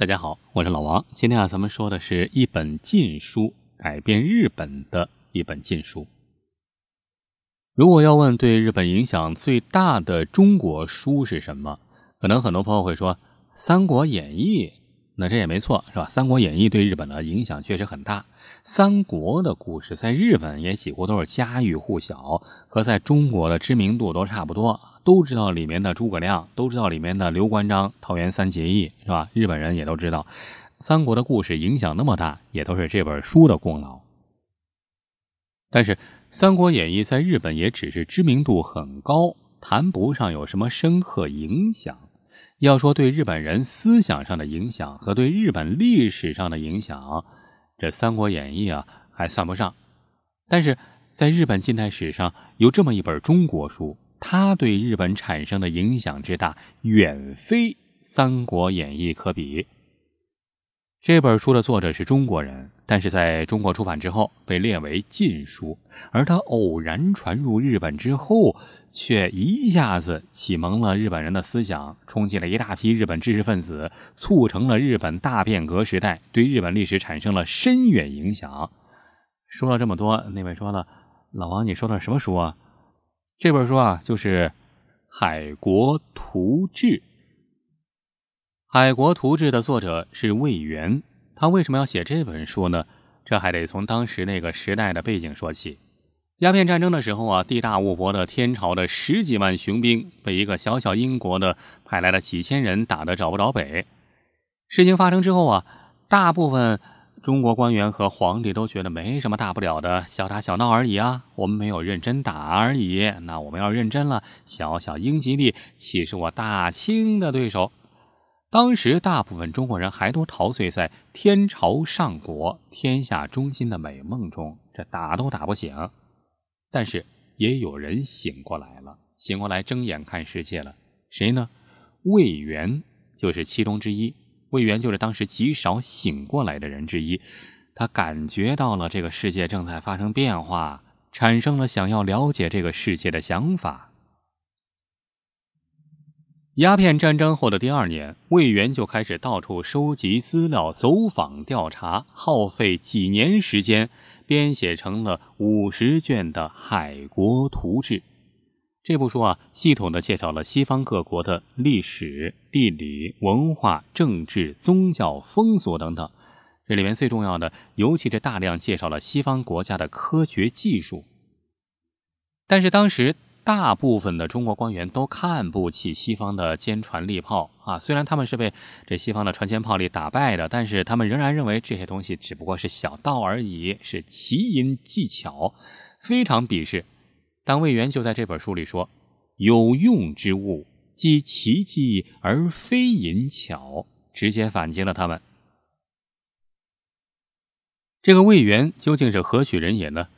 大家好，我是老王。今天啊，咱们说的是一本禁书改变日本的一本禁书。如果要问对日本影响最大的中国书是什么，可能很多朋友会说《三国演义》。那这也没错，是吧？《三国演义》对日本的影响确实很大。三国的故事在日本也几乎都是家喻户晓，和在中国的知名度都差不多。都知道里面的诸葛亮，都知道里面的刘关张桃园三结义，是吧？日本人也都知道，三国的故事影响那么大，也都是这本书的功劳。但是《三国演义》在日本也只是知名度很高，谈不上有什么深刻影响。要说对日本人思想上的影响和对日本历史上的影响，这《三国演义》啊还算不上。但是在日本近代史上有这么一本中国书。它对日本产生的影响之大，远非《三国演义》可比。这本书的作者是中国人，但是在中国出版之后被列为禁书。而它偶然传入日本之后，却一下子启蒙了日本人的思想，冲击了一大批日本知识分子，促成了日本大变革时代，对日本历史产生了深远影响。说了这么多，那位说了：“老王，你说的什么书啊？”这本书啊，就是《海国图志》。《海国图志》的作者是魏源，他为什么要写这本书呢？这还得从当时那个时代的背景说起。鸦片战争的时候啊，地大物博的天朝的十几万雄兵被一个小小英国的派来的几千人打得找不着北。事情发生之后啊，大部分。中国官员和皇帝都觉得没什么大不了的，小打小闹而已啊。我们没有认真打而已，那我们要认真了。小小英吉利岂是我大清的对手？当时大部分中国人还都陶醉在天朝上国、天下中心的美梦中，这打都打不醒。但是也有人醒过来了，醒过来睁眼看世界了。谁呢？魏源就是其中之一。魏源就是当时极少醒过来的人之一，他感觉到了这个世界正在发生变化，产生了想要了解这个世界的想法。鸦片战争后的第二年，魏源就开始到处收集资料、走访调查，耗费几年时间，编写成了五十卷的《海国图志》。这部书啊，系统的介绍了西方各国的历史、地理、文化、政治、宗教、风俗等等。这里面最重要的，尤其是大量介绍了西方国家的科学技术。但是当时大部分的中国官员都看不起西方的坚船利炮啊，虽然他们是被这西方的船坚炮利打败的，但是他们仍然认为这些东西只不过是小道而已，是奇淫技巧，非常鄙视。但魏源就在这本书里说：“有用之物，即奇迹而非淫巧。”直接反击了他们。这个魏源究竟是何许人也呢？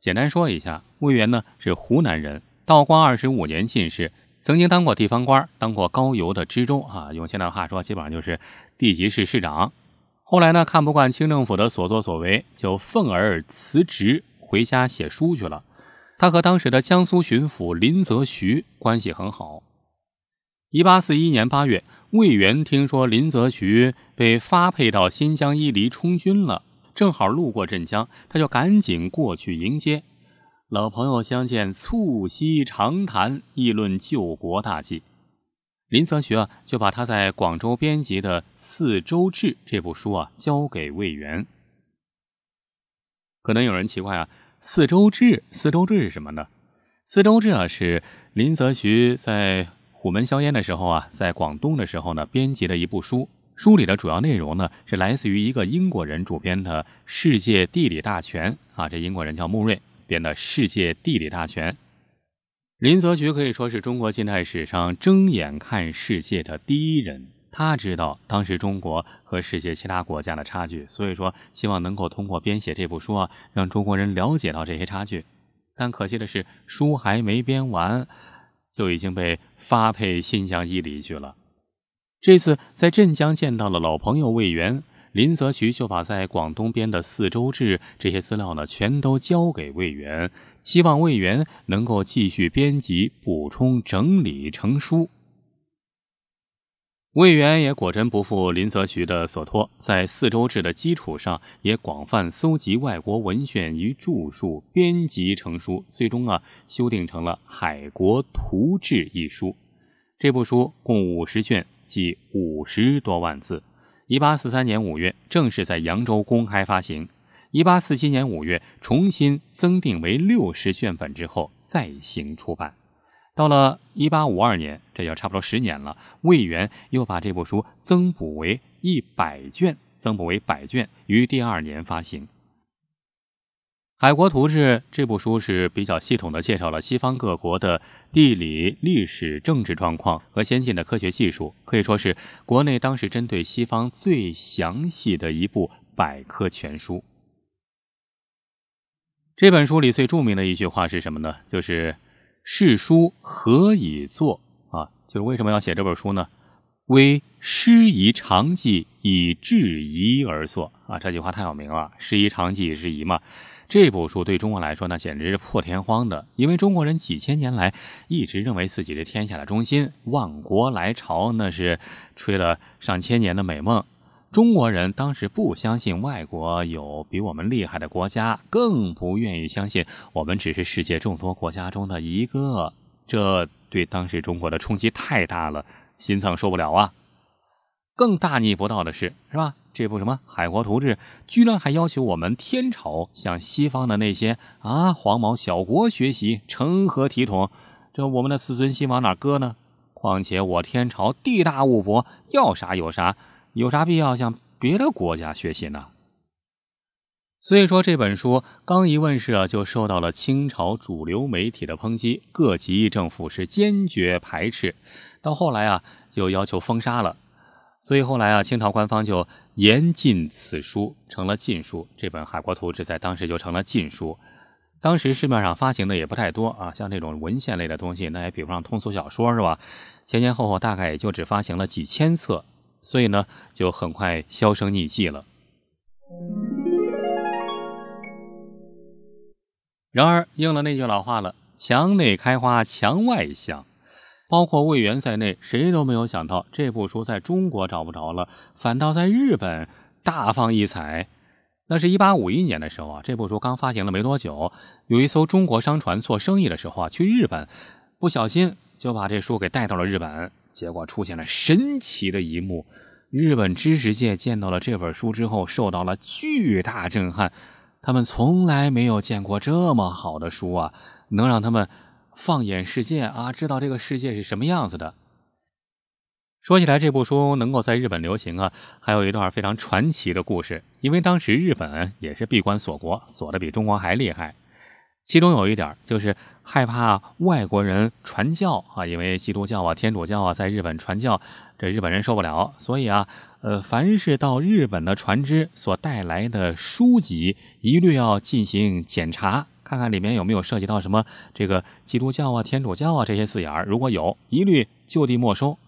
简单说一下，魏源呢是湖南人，道光二十五年进士，曾经当过地方官，当过高邮的知州啊，用现在话说，基本上就是地级市市长。后来呢，看不惯清政府的所作所为，就愤而辞职，回家写书去了。他和当时的江苏巡抚林则徐关系很好。一八四一年八月，魏源听说林则徐被发配到新疆伊犁充军了，正好路过镇江，他就赶紧过去迎接。老朋友相见，促膝长谈，议论救国大计。林则徐啊，就把他在广州编辑的《四周志》这部书啊，交给魏源。可能有人奇怪啊。四周志，四周志是什么呢？四周志啊，是林则徐在虎门销烟的时候啊，在广东的时候呢，编辑的一部书。书里的主要内容呢，是来自于一个英国人主编的《世界地理大全》啊，这英国人叫穆瑞编的《世界地理大全》。林则徐可以说是中国近代史上睁眼看世界的第一人。他知道当时中国和世界其他国家的差距，所以说希望能够通过编写这部书啊，让中国人了解到这些差距。但可惜的是，书还没编完，就已经被发配新疆伊犁去了。这次在镇江见到了老朋友魏源，林则徐就把在广东编的《四周志》这些资料呢，全都交给魏源，希望魏源能够继续编辑、补充、整理成书。魏源也果真不负林则徐的所托，在四周制的基础上，也广泛搜集外国文献与著述，编辑成书，最终啊修订成了《海国图志》一书。这部书共五十卷，计五十多万字。一八四三年五月，正式在扬州公开发行。一八四七年五月，重新增订为六十卷本之后，再行出版。到了一八五二年，这要差不多十年了。魏源又把这部书增补为一百卷，增补为百卷，于第二年发行。《海国图志》这部书是比较系统的介绍了西方各国的地理、历史、政治状况和先进的科学技术，可以说是国内当时针对西方最详细的一部百科全书。这本书里最著名的一句话是什么呢？就是。是书何以作啊？就是为什么要写这本书呢？为师夷长技以制夷而作啊！这句话太有名了，“师夷长技以制夷”嘛。这部书对中国来说，那简直是破天荒的，因为中国人几千年来一直认为自己是天下的中心，万国来朝那是吹了上千年的美梦。中国人当时不相信外国有比我们厉害的国家，更不愿意相信我们只是世界众多国家中的一个。这对当时中国的冲击太大了，心脏受不了啊！更大逆不道的是，是吧？这部什么《海国图志》居然还要求我们天朝向西方的那些啊黄毛小国学习，成何体统？这我们的自尊心往哪搁呢？况且我天朝地大物博，要啥有啥。有啥必要向别的国家学习呢？所以说这本书刚一问世啊，就受到了清朝主流媒体的抨击，各级政府是坚决排斥。到后来啊，就要求封杀了。所以后来啊，清朝官方就严禁此书，成了禁书。这本《海国图志》在当时就成了禁书。当时市面上发行的也不太多啊，像这种文献类的东西，那也比不上通俗小说是吧？前前后后大概也就只发行了几千册。所以呢，就很快销声匿迹了。然而，应了那句老话了：“墙内开花墙外香。”包括魏源在内，谁都没有想到这部书在中国找不着了，反倒在日本大放异彩。那是一八五一年的时候啊，这部书刚发行了没多久，有一艘中国商船做生意的时候啊，去日本，不小心就把这书给带到了日本。结果出现了神奇的一幕，日本知识界见到了这本书之后，受到了巨大震撼。他们从来没有见过这么好的书啊，能让他们放眼世界啊，知道这个世界是什么样子的。说起来，这部书能够在日本流行啊，还有一段非常传奇的故事。因为当时日本也是闭关锁国，锁的比中国还厉害。其中有一点就是害怕外国人传教啊，因为基督教啊、天主教啊在日本传教，这日本人受不了，所以啊，呃，凡是到日本的船只所带来的书籍，一律要进行检查，看看里面有没有涉及到什么这个基督教啊、天主教啊这些字眼儿，如果有，一律就地没收。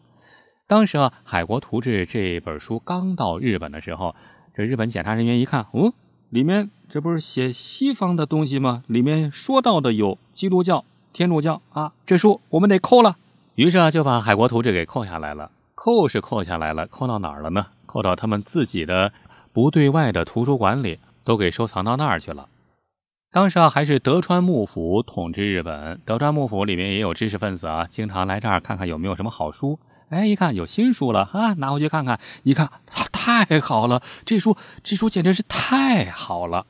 当时啊，《海国图志》这本书刚到日本的时候，这日本检查人员一看，哦。里面这不是写西方的东西吗？里面说到的有基督教、天主教啊，这书我们得扣了。于是啊，就把《海国图志》给扣下来了。扣是扣下来了，扣到哪儿了呢？扣到他们自己的不对外的图书馆里，都给收藏到那儿去了。当时啊，还是德川幕府统治日本，德川幕府里面也有知识分子啊，经常来这儿看看有没有什么好书。哎，一看有新书了啊，拿回去看看，一看。太好了，这书这书简直是太好了。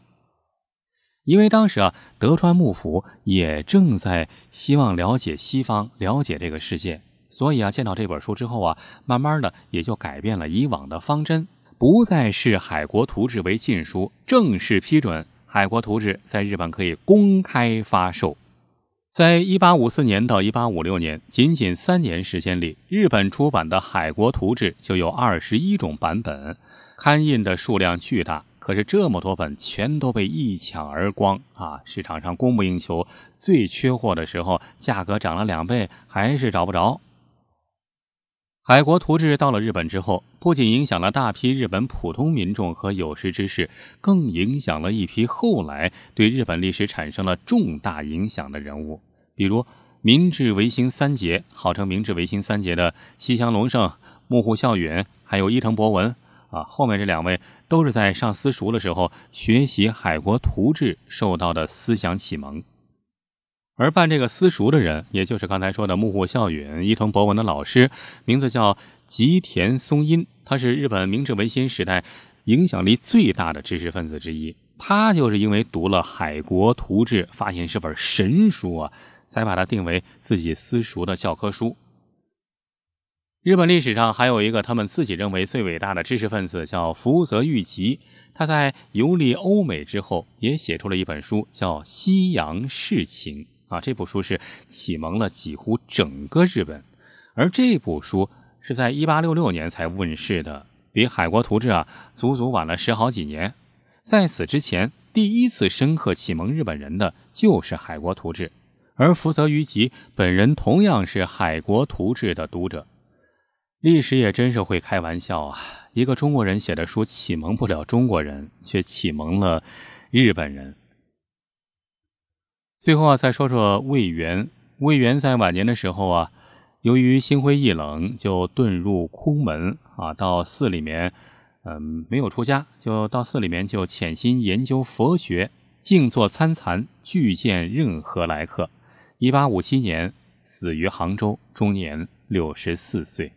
因为当时啊，德川幕府也正在希望了解西方，了解这个世界，所以啊，见到这本书之后啊，慢慢的也就改变了以往的方针，不再是《海国图志》为禁书，正式批准《海国图志》在日本可以公开发售。在一八五四年到一八五六年，仅仅三年时间里，日本出版的《海国图志》就有二十一种版本，刊印的数量巨大。可是这么多本全都被一抢而光啊！市场上供不应求，最缺货的时候，价格涨了两倍，还是找不着。《海国图志》到了日本之后，不仅影响了大批日本普通民众和有识之士，更影响了一批后来对日本历史产生了重大影响的人物，比如明治维新三杰，号称明治维新三杰的西乡隆盛、木户孝允，还有伊藤博文啊。后面这两位都是在上私塾的时候学习海国图志受到的思想启蒙。而办这个私塾的人，也就是刚才说的木户孝允、伊藤博文的老师，名字叫吉田松阴，他是日本明治维新时代影响力最大的知识分子之一。他就是因为读了《海国图志》，发现是本神书啊，才把它定为自己私塾的教科书。日本历史上还有一个他们自己认为最伟大的知识分子，叫福泽谕吉。他在游历欧美之后，也写出了一本书，叫《西洋世情》。啊，这部书是启蒙了几乎整个日本，而这部书是在一八六六年才问世的，比《海国图志》啊足足晚了十好几年。在此之前，第一次深刻启蒙日本人的就是《海国图志》，而福泽谕吉本人同样是《海国图志》的读者。历史也真是会开玩笑啊！一个中国人写的书启蒙不了中国人，却启蒙了日本人。最后啊，再说说魏源。魏源在晚年的时候啊，由于心灰意冷，就遁入空门啊，到寺里面，嗯，没有出家，就到寺里面就潜心研究佛学，静坐参禅，拒见任何来客。一八五七年死于杭州，终年六十四岁。